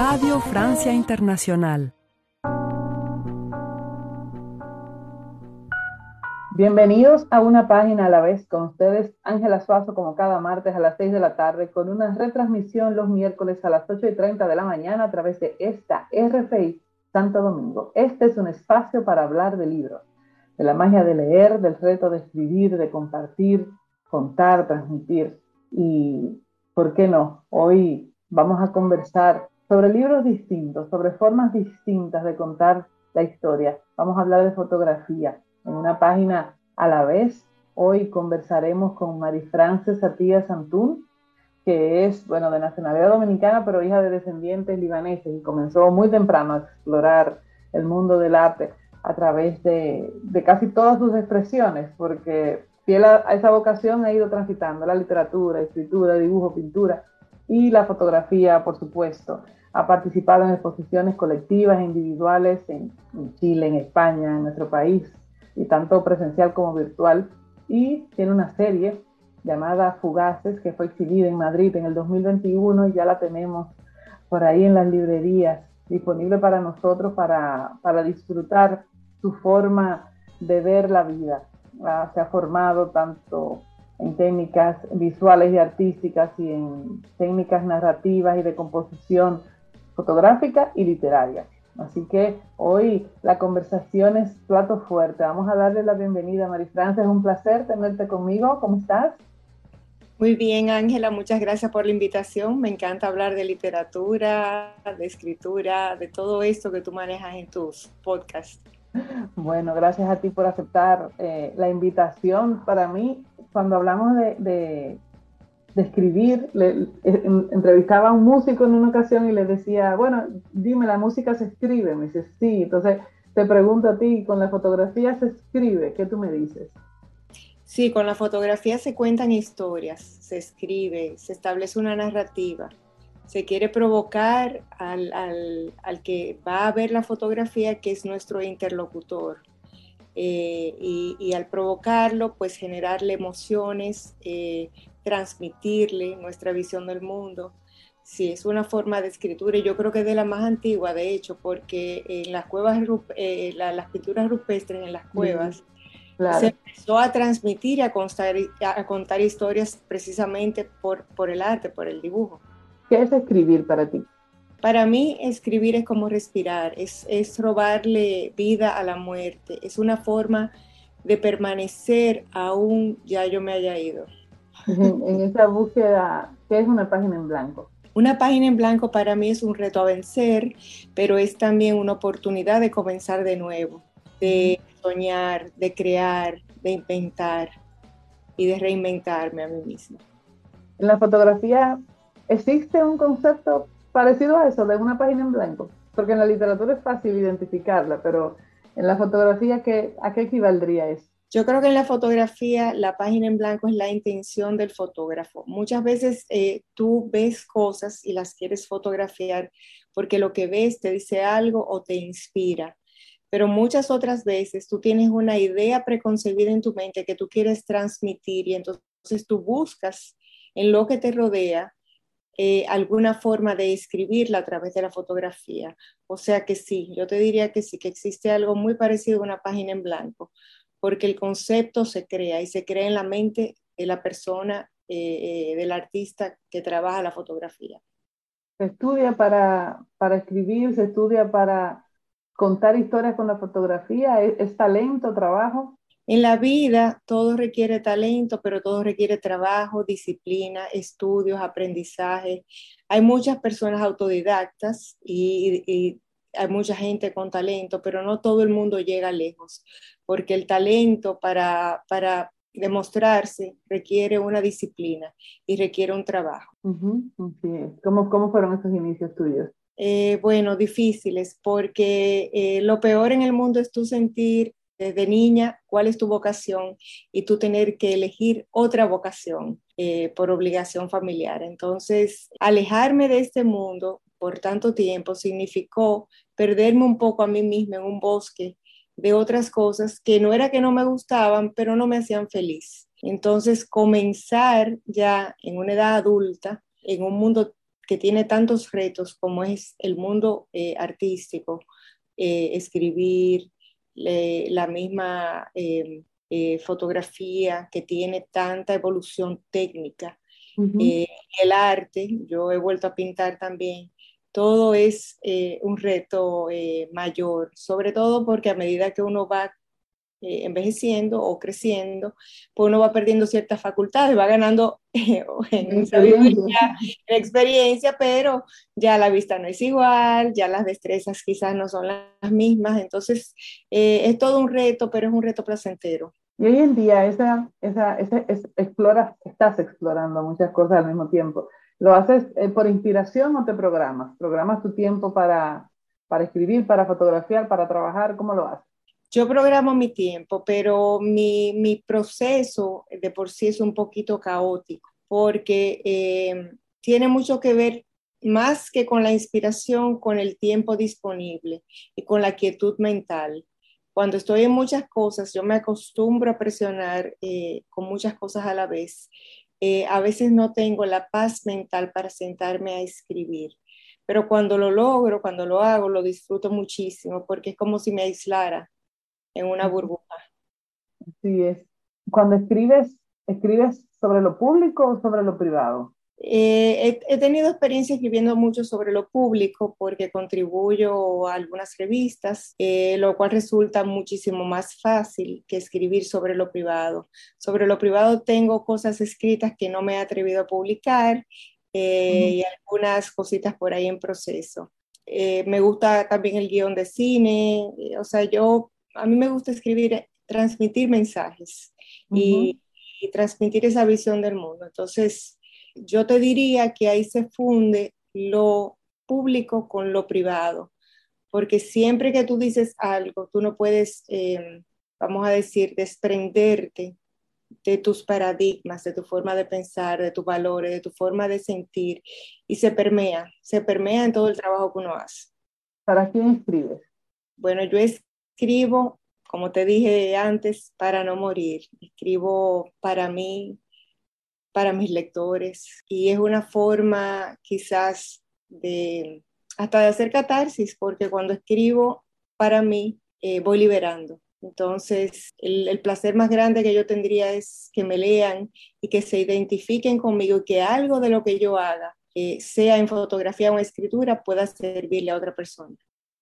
Radio Francia Internacional. Bienvenidos a una página a la vez con ustedes, Ángela Suazo, como cada martes a las 6 de la tarde, con una retransmisión los miércoles a las 8 y 30 de la mañana a través de esta RFI Santo Domingo. Este es un espacio para hablar de libros, de la magia de leer, del reto de escribir, de compartir, contar, transmitir. Y, ¿por qué no? Hoy vamos a conversar sobre libros distintos, sobre formas distintas de contar la historia. Vamos a hablar de fotografía en una página a la vez. Hoy conversaremos con Marifrance Satía Santún, que es, bueno, de nacionalidad dominicana, pero hija de descendientes libaneses y comenzó muy temprano a explorar el mundo del arte a través de casi todas sus expresiones, porque fiel a, esa vocación ha ido transitando la literatura, escritura, dibujo, pintura y la fotografía, por supuesto. Ha participado en exposiciones colectivas e individuales en, en Chile, en España, en nuestro país, y tanto presencial como virtual. Y tiene una serie llamada Fugaces que fue exhibida en Madrid en el 2021 y ya la tenemos por ahí en las librerías, disponible para nosotros para, para disfrutar su forma de ver la vida. Ah, se ha formado tanto en técnicas visuales y artísticas y en técnicas narrativas y de composición fotográfica y literaria. Así que hoy la conversación es plato fuerte. Vamos a darle la bienvenida a Marifrancia. Es un placer tenerte conmigo. ¿Cómo estás? Muy bien, Ángela. Muchas gracias por la invitación. Me encanta hablar de literatura, de escritura, de todo esto que tú manejas en tus podcasts. Bueno, gracias a ti por aceptar eh, la invitación. Para mí, cuando hablamos de de escribir, le, entrevistaba a un músico en una ocasión y le decía, bueno, dime, la música se escribe, me dice, sí, entonces te pregunto a ti, con la fotografía se escribe, ¿qué tú me dices? Sí, con la fotografía se cuentan historias, se escribe, se establece una narrativa, se quiere provocar al, al, que va a ver la fotografía, que es nuestro interlocutor. Eh, y, al provocarlo, pues generarle emociones, eh, transmitirle nuestra visión del mundo. Sí, es una forma de escritura y yo creo que es de la más antigua, de hecho, porque en las cuevas, eh, las pinturas rupestres en las cuevas, se empezó a transmitir y a, a contar historias precisamente por, por el arte, por el dibujo. ¿Qué es escribir para ti? Para mí escribir es como respirar, es, es robarle vida a la muerte, es una forma de permanecer aún ya yo me haya ido en esa búsqueda, ¿qué es una página en blanco? Una página en blanco para mí es un reto a vencer, pero es también una oportunidad de comenzar de nuevo, de soñar, de crear, de inventar y de reinventarme a mí misma. En la fotografía existe un concepto parecido a eso, de una página en blanco, porque en la literatura es fácil identificarla, pero en la fotografía, ¿a qué equivaldría eso? Yo creo que en la fotografía la página en blanco es la intención del fotógrafo. Muchas veces eh, tú ves cosas y las quieres fotografiar porque lo que ves te dice algo o te inspira. Pero muchas otras veces tú tienes una idea preconcebida en tu mente que tú quieres transmitir y entonces tú buscas en lo que te rodea eh, alguna forma de escribirla a través de la fotografía. O sea que sí, yo te diría que sí, que existe algo muy parecido a una página en blanco porque el concepto se crea y se crea en la mente de la persona, eh, eh, del artista que trabaja la fotografía. Se estudia para, para escribir, se estudia para contar historias con la fotografía, ¿Es, talento, trabajo. En la vida todo requiere talento, pero todo requiere trabajo, disciplina, estudios, aprendizaje. Hay muchas personas autodidactas y, y, hay mucha gente con talento, pero no todo el mundo llega lejos, porque el talento para, para demostrarse requiere una disciplina y requiere un trabajo. ¿Cómo, ¿Cómo, fueron esos inicios tuyos? Eh, bueno, difíciles, porque eh, lo peor en el mundo es tú sentir desde niña cuál es tu vocación y tú tener que elegir otra vocación eh, por obligación familiar. Entonces, alejarme de este mundo por tanto tiempo significó perderme un poco a mí misma en un bosque de otras cosas que no era que no me gustaban, pero no me hacían feliz. Entonces, comenzar ya en una edad adulta, en un mundo que tiene tantos retos como es el mundo eh, artístico, eh, escribir, la misma em, fotografía que tiene tanta evolución técnica, el arte, yo he vuelto a pintar también, todo es un reto mayor, sobre todo porque a medida que uno va eh, envejeciendo o creciendo, pues uno va perdiendo ciertas facultades, va ganando en experiencia. experiencia, pero ya la vista no es igual, ya las destrezas quizás no son las mismas, entonces eh, es todo un reto, pero es un reto placentero. Y hoy en día esa, esa, esa exploras, estás explorando muchas cosas al mismo tiempo. ¿Lo haces eh, por inspiración o te programas? ¿Programas tu tiempo para, para escribir, para fotografiar, para trabajar? ¿Cómo lo haces? Yo programo mi tiempo, pero mi, mi proceso de por sí es un poquito caótico porque eh, tiene mucho que ver más que con la inspiración, con el tiempo disponible y con la quietud mental. Cuando estoy en muchas cosas, yo me acostumbro a presionar eh, con muchas cosas a la vez. Eh, a veces no tengo la paz mental para sentarme a escribir, pero cuando lo logro, cuando lo hago, lo disfruto muchísimo porque es como si me aislara en una burbuja. Así es. Cuando escribes, ¿escribes sobre lo público o sobre lo privado? Eh, he, tenido experiencia escribiendo mucho sobre lo público porque contribuyo a algunas revistas, eh, lo cual resulta muchísimo más fácil que escribir sobre lo privado. Sobre lo privado tengo cosas escritas que no me he atrevido a publicar eh, y algunas cositas por ahí en proceso. me gusta también el guion de cine, o sea, yo a mí me gusta escribir, eh, transmitir mensajes y, transmitir esa visión del mundo. Entonces, yo te diría que ahí se funde lo público con lo privado, porque siempre que tú dices algo, tú no puedes, em, vamos a decir, desprenderte de tus paradigmas, de tu forma de pensar, de tus valores, de tu forma de sentir, y se permea, se permea en todo el trabajo que uno hace. ¿Para quién escribes? Bueno, yo es, escribo, como te dije antes, para no morir. Escribo para mí, para mis lectores. Y es una forma quizás de hasta de hacer catarsis, porque cuando escribo para mí, eh, voy liberando. Entonces, el, placer más grande que yo tendría es que me lean y que se identifiquen conmigo y que algo de lo que yo haga, eh, sea en fotografía o en escritura, pueda servirle a otra persona.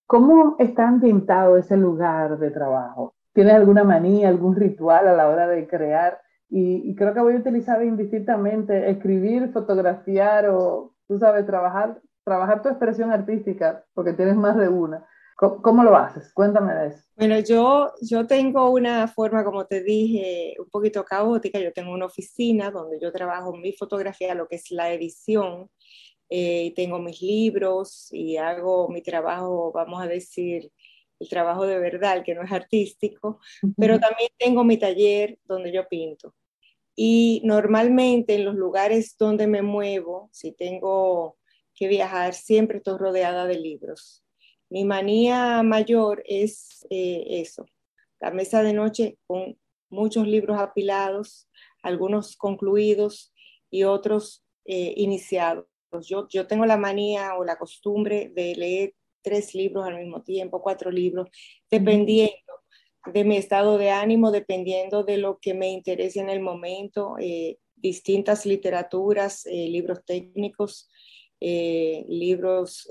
¿Cómo está ambientado ese lugar de trabajo? ¿Tienes alguna manía, algún ritual a la hora de crear? Y, creo que voy a utilizar indistintamente escribir, fotografiar o, tú sabes, trabajar, trabajar tu expresión artística, porque tienes más de una. ¿Cómo, lo haces? Cuéntame de eso. Bueno, yo, yo tengo una forma, como te dije, un poquito caótica. Yo tengo una oficina donde yo trabajo mi fotografía, lo que es la edición eh, tengo mis libros y hago mi trabajo, vamos a decir, el trabajo de verdad, que no es artístico, pero también tengo mi taller donde yo pinto. Y normalmente en los lugares donde me muevo, si tengo que viajar, siempre estoy rodeada de libros. Mi manía mayor es eh, eso, la mesa de noche con muchos libros apilados, algunos concluidos y otros eh, iniciados. Yo, yo tengo la manía o la costumbre de leer tres libros al mismo tiempo, cuatro libros, dependiendo de mi estado de ánimo, dependiendo de lo que me interese en el momento, eh, distintas literaturas, eh, libros técnicos, eh, libros,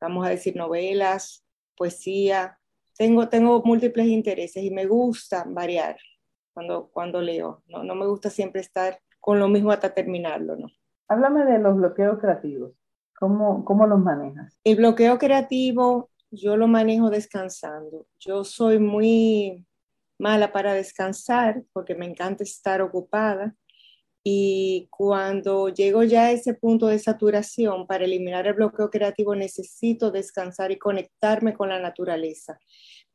vamos a decir, novelas, poesía. Tengo, tengo múltiples intereses y me gusta variar cuando, cuando leo. No, no me gusta siempre estar con lo mismo hasta terminarlo, ¿no? Háblame de los bloqueos creativos. ¿Cómo, ¿Cómo los manejas? El bloqueo creativo yo lo manejo descansando. Yo soy muy mala para descansar porque me encanta estar ocupada. Y cuando llego ya a ese punto de saturación, para eliminar el bloqueo creativo necesito descansar y conectarme con la naturaleza.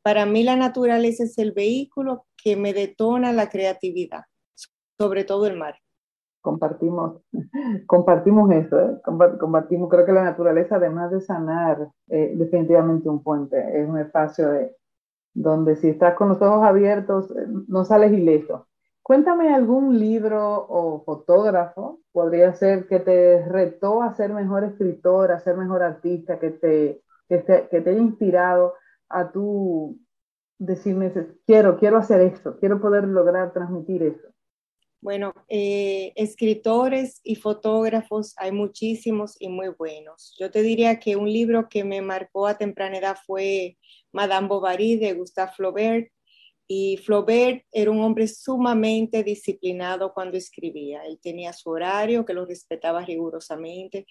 Para mí la naturaleza es el vehículo que me detona la creatividad, sobre todo el mar compartimos, compartimos eso, ¿eh? compartimos, creo que la naturaleza, además de sanar, eh, definitivamente un puente, es un espacio de, donde si estás con los ojos abiertos, eh, no sales ileso. Cuéntame algún libro o fotógrafo, podría ser que te retó a ser mejor escritor, a ser mejor artista, que te, que te, que te haya inspirado a tú decirme, quiero, quiero hacer esto, quiero poder lograr transmitir eso. Bueno, eh, escritores y fotógrafos hay muchísimos y muy buenos. Yo te diría que un libro que me marcó a temprana edad fue Madame Bovary de Gustave Flaubert. Y Flaubert era un hombre sumamente disciplinado cuando escribía. Él tenía su horario, que lo respetaba rigurosamente,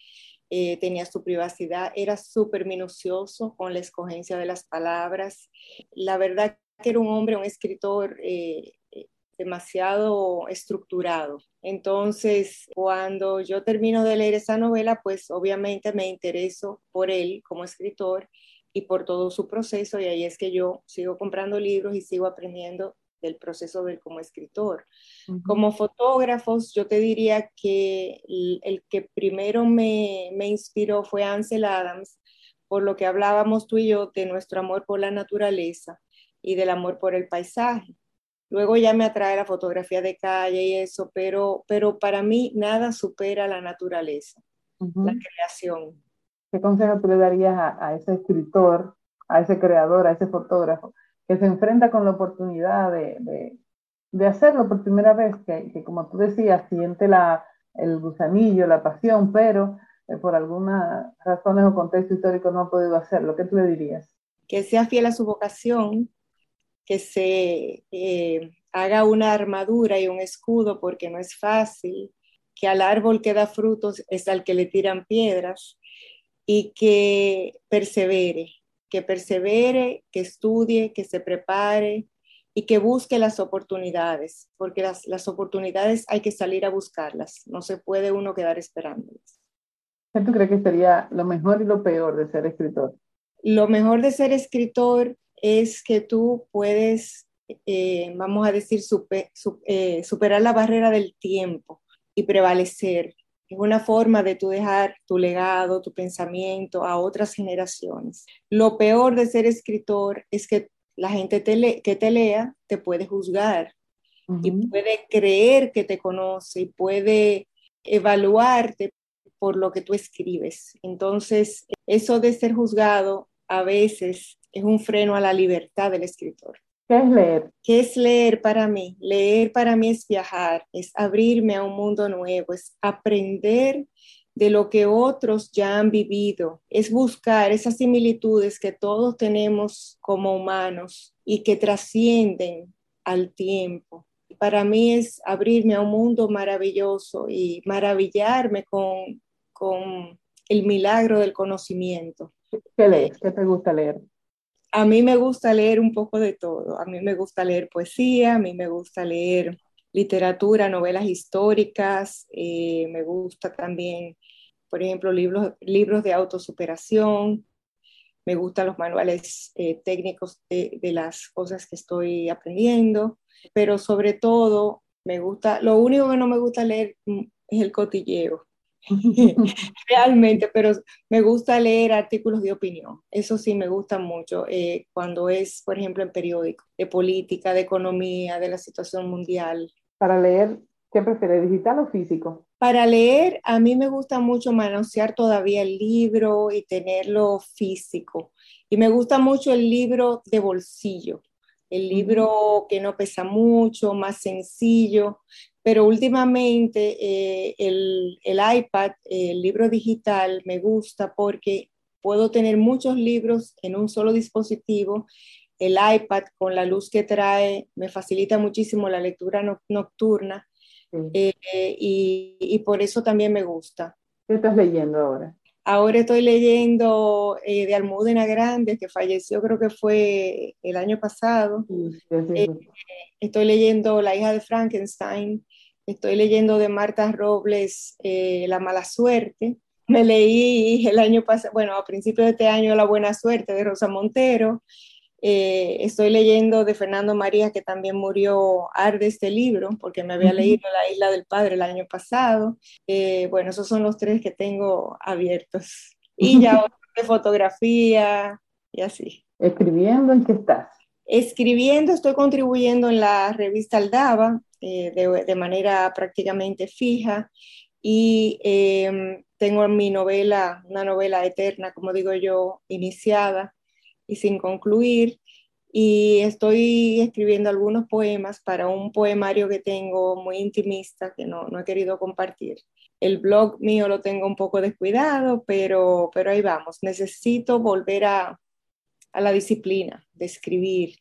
eh, tenía su privacidad, era súper minucioso con la escogencia de las palabras. La verdad que era un hombre, un escritor eh, demasiado estructurado. Entonces, cuando yo termino de leer esa novela, pues obviamente me intereso por él como escritor y por todo su proceso y ahí es que yo sigo comprando libros y sigo aprendiendo del proceso de él como escritor. Como fotógrafos, yo te diría que el, que primero me, me inspiró fue Ansel Adams, por lo que hablábamos tú y yo de nuestro amor por la naturaleza y del amor por el paisaje. Luego ya me atrae la fotografía de calle y eso, pero, pero para mí nada supera la naturaleza, la creación. ¿Qué consejo tú le darías a, ese escritor, a ese creador, a ese fotógrafo que se enfrenta con la oportunidad de, hacerlo por primera vez, que, como tú decías, siente la, el gusanillo, la pasión, pero eh, por algunas razones o contexto histórico no ha podido hacerlo? ¿Qué tú le dirías? Que sea fiel a su vocación, que se eh, haga una armadura y un escudo porque no es fácil, que al árbol que da frutos es al que le tiran piedras y que persevere, que persevere, que estudie, que se prepare y que busque las oportunidades, porque las, las oportunidades hay que salir a buscarlas, no se puede uno quedar esperándolas. ¿Qué tú crees que sería lo mejor y lo peor de ser escritor? Lo mejor de ser escritor es que tú puedes, eh, vamos a decir, eh, superar la barrera del tiempo y prevalecer. Es una forma de tú dejar tu legado, tu pensamiento a otras generaciones. Lo peor de ser escritor es que la gente que te lea te puede juzgar y puede creer que te conoce y puede evaluarte por lo que tú escribes. Entonces, eso de ser juzgado a veces es un freno a la libertad del escritor. ¿Qué es leer? ¿Qué es leer para mí? Leer para mí es viajar, es abrirme a un mundo nuevo, es aprender de lo que otros ya han vivido, es buscar esas similitudes que todos tenemos como humanos y que trascienden al tiempo. Para mí es abrirme a un mundo maravilloso y maravillarme con, con el milagro del conocimiento. ¿Qué lees? ¿Qué te gusta leer? A mí me gusta leer un poco de todo. A mí me gusta leer poesía, a mí me gusta leer literatura, novelas históricas, eh, me gusta también, por ejemplo, libros, libros de autosuperación, me gustan los manuales eh, técnicos de, de, las cosas que estoy aprendiendo, pero sobre todo me gusta, lo único que no me gusta leer mm, es el cotilleo. realmente, pero me gusta leer artículos de opinión. Eso sí me gusta mucho eh, cuando es, por ejemplo, en periódico, de política, de economía, de la situación mundial. Para leer, ¿qué prefieres, digital o físico? Para leer, a mí me gusta mucho manosear todavía el libro y tenerlo físico. Y me gusta mucho el libro de bolsillo, el libro que no pesa mucho, más sencillo, pero últimamente eh, el, el, iPad, el libro digital, me gusta porque puedo tener muchos libros en un solo dispositivo. El iPad con la luz que trae me facilita muchísimo la lectura nocturna eh, y, y, por eso también me gusta. ¿Qué estás leyendo ahora? Ahora estoy leyendo eh, de Almudena Grande, que falleció creo que fue el año pasado. estoy leyendo La hija de Frankenstein Estoy leyendo de Marta Robles eh, La mala suerte. Me leí el año pasado, bueno, a principios de este año La buena suerte de Rosa Montero. Eh, estoy leyendo de Fernando María, que también murió Arde este libro, porque me había leído La Isla del Padre el año pasado. Eh, bueno, esos son los tres que tengo abiertos. Y ya de fotografía y así. ¿Escribiendo en qué estás? Escribiendo, estoy contribuyendo en la revista Aldaba, eh, de, manera prácticamente fija y em, tengo mi novela, una novela eterna, como digo yo, iniciada y sin concluir. Y estoy escribiendo algunos poemas para un poemario que tengo muy intimista que no, no he querido compartir. El blog mío lo tengo un poco descuidado, pero, pero ahí vamos. Necesito volver a, a la disciplina de escribir,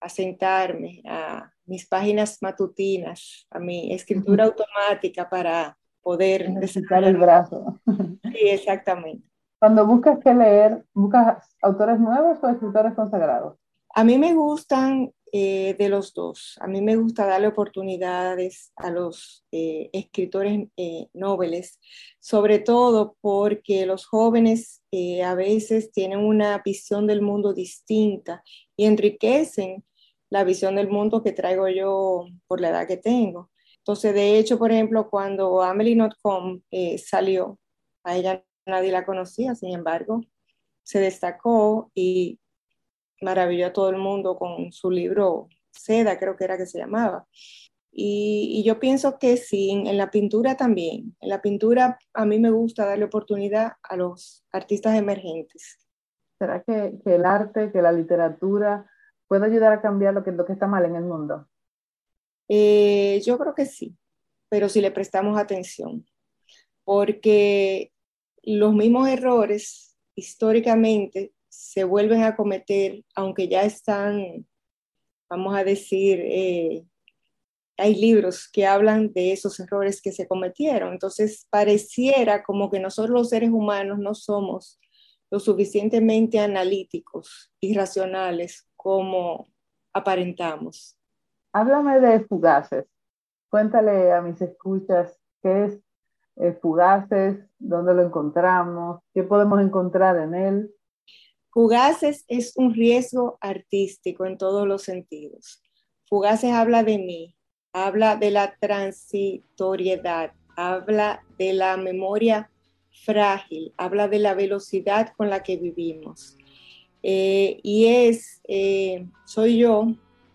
a sentarme, a mis páginas matutinas, a mi escritura automática para poder necesitar el brazo. Sí, exactamente. Cuando buscas qué leer, ¿buscas autores nuevos o escritores consagrados? A mí me gustan eh, de los dos. A mí me gusta darle oportunidades a los eh, escritores eh, sobre todo porque los jóvenes a veces tienen una visión del mundo distinta y enriquecen la visión del mundo que traigo yo por la edad que tengo. Entonces, de hecho, por ejemplo, cuando Amelie Notcom eh, salió, a ella nadie la conocía, sin embargo, se destacó y maravilló a todo el mundo con su libro Seda, creo que era que se llamaba. Y, yo pienso que sí, en la pintura también. En la pintura a mí me gusta darle oportunidad a los artistas emergentes. ¿Será que, el arte, que la literatura puede ayudar a cambiar lo que, lo que está mal en el mundo? Eh, yo creo que sí, pero si le prestamos atención, porque los mismos errores históricamente se vuelven a cometer, aunque ya están, vamos a decir, eh, hay libros que hablan de esos errores que se cometieron. Entonces, pareciera como que nosotros los seres humanos no somos lo suficientemente analíticos y racionales como aparentamos. Háblame de Fugaces. Cuéntale a mis escuchas qué es eh, Fugaces, dónde lo encontramos, qué podemos encontrar en él. Fugaces es un riesgo artístico en todos los sentidos. Fugaces habla de mí, habla de la transitoriedad, habla de la memoria frágil, habla de la velocidad con la que vivimos. Eh, y es, eh, soy yo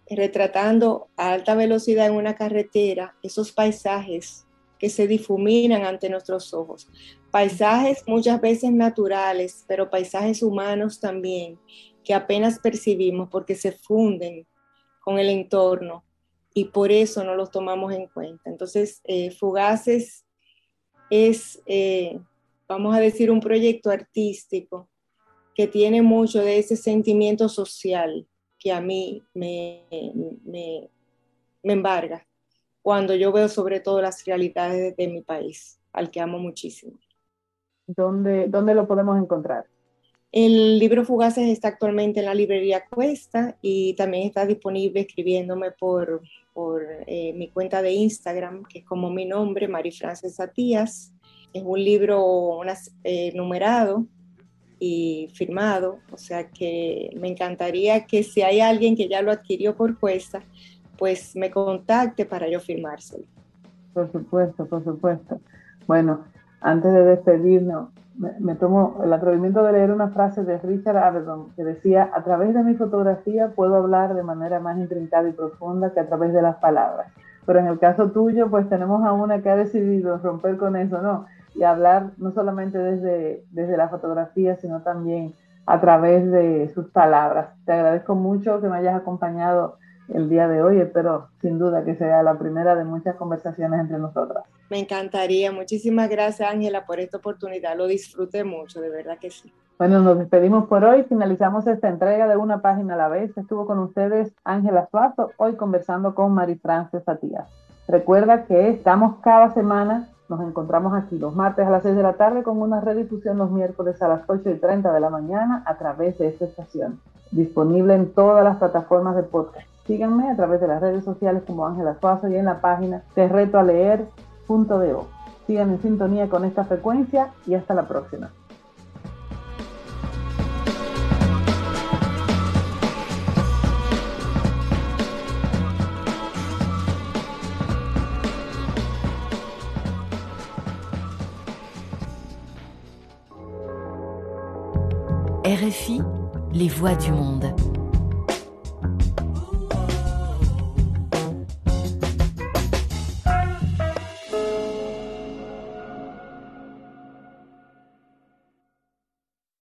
retratando a alta velocidad en una carretera esos paisajes que se difuminan ante nuestros ojos. Paisajes muchas veces naturales, pero paisajes humanos también, que apenas percibimos porque se funden con el entorno y por eso no los tomamos en cuenta. Entonces, eh, Fugaces es, eh, vamos a decir, un proyecto artístico que tiene mucho de ese sentimiento social, que a mí me, me, embarga cuando yo veo sobre todo las realidades de, mi país, al que amo muchísimo. ¿Dónde, ¿Dónde lo podemos encontrar? El libro Fugaces está actualmente en la librería Cuesta y también está disponible escribiéndome por, por eh, mi cuenta de Instagram, que es como mi nombre, Mari Frances Satías. Es un libro eh, numerado y firmado, o sea que me encantaría que si hay alguien que ya lo adquirió por cuesta, pues me contacte para yo firmárselo. Por supuesto, por supuesto. Bueno, antes de despedirnos, me, tomo el atrevimiento de leer una frase de Richard Avedon que decía, a través de mi fotografía puedo hablar de manera más intrincada y profunda que a través de las palabras. Pero en el caso tuyo, pues tenemos a una que ha decidido romper con eso, ¿no? y hablar no solamente desde, desde la fotografía, sino también a través de sus palabras. Te agradezco mucho que me hayas acompañado el día de hoy. Espero sin duda que sea la primera de muchas conversaciones entre nosotras. Me encantaría. Muchísimas gracias, Ángela, por esta oportunidad. Lo disfruté mucho, de verdad que sí. Bueno, nos despedimos por hoy. Finalizamos esta entrega de Una Página a la vez. Estuvo con ustedes Ángela Suazo, hoy conversando con Mari Frances Satías. Recuerda que estamos cada semana nos encontramos aquí los martes a las 6 de la tarde con una redifusión los miércoles a las 8 y 30 de la mañana a través de esta estación, disponible en todas las plataformas de podcast. Síganme a través de las redes sociales como Ángela Suazo y en la página terretoaleer.do. Sigan en sintonía con esta frecuencia y hasta la próxima. RFI, les voix du monde.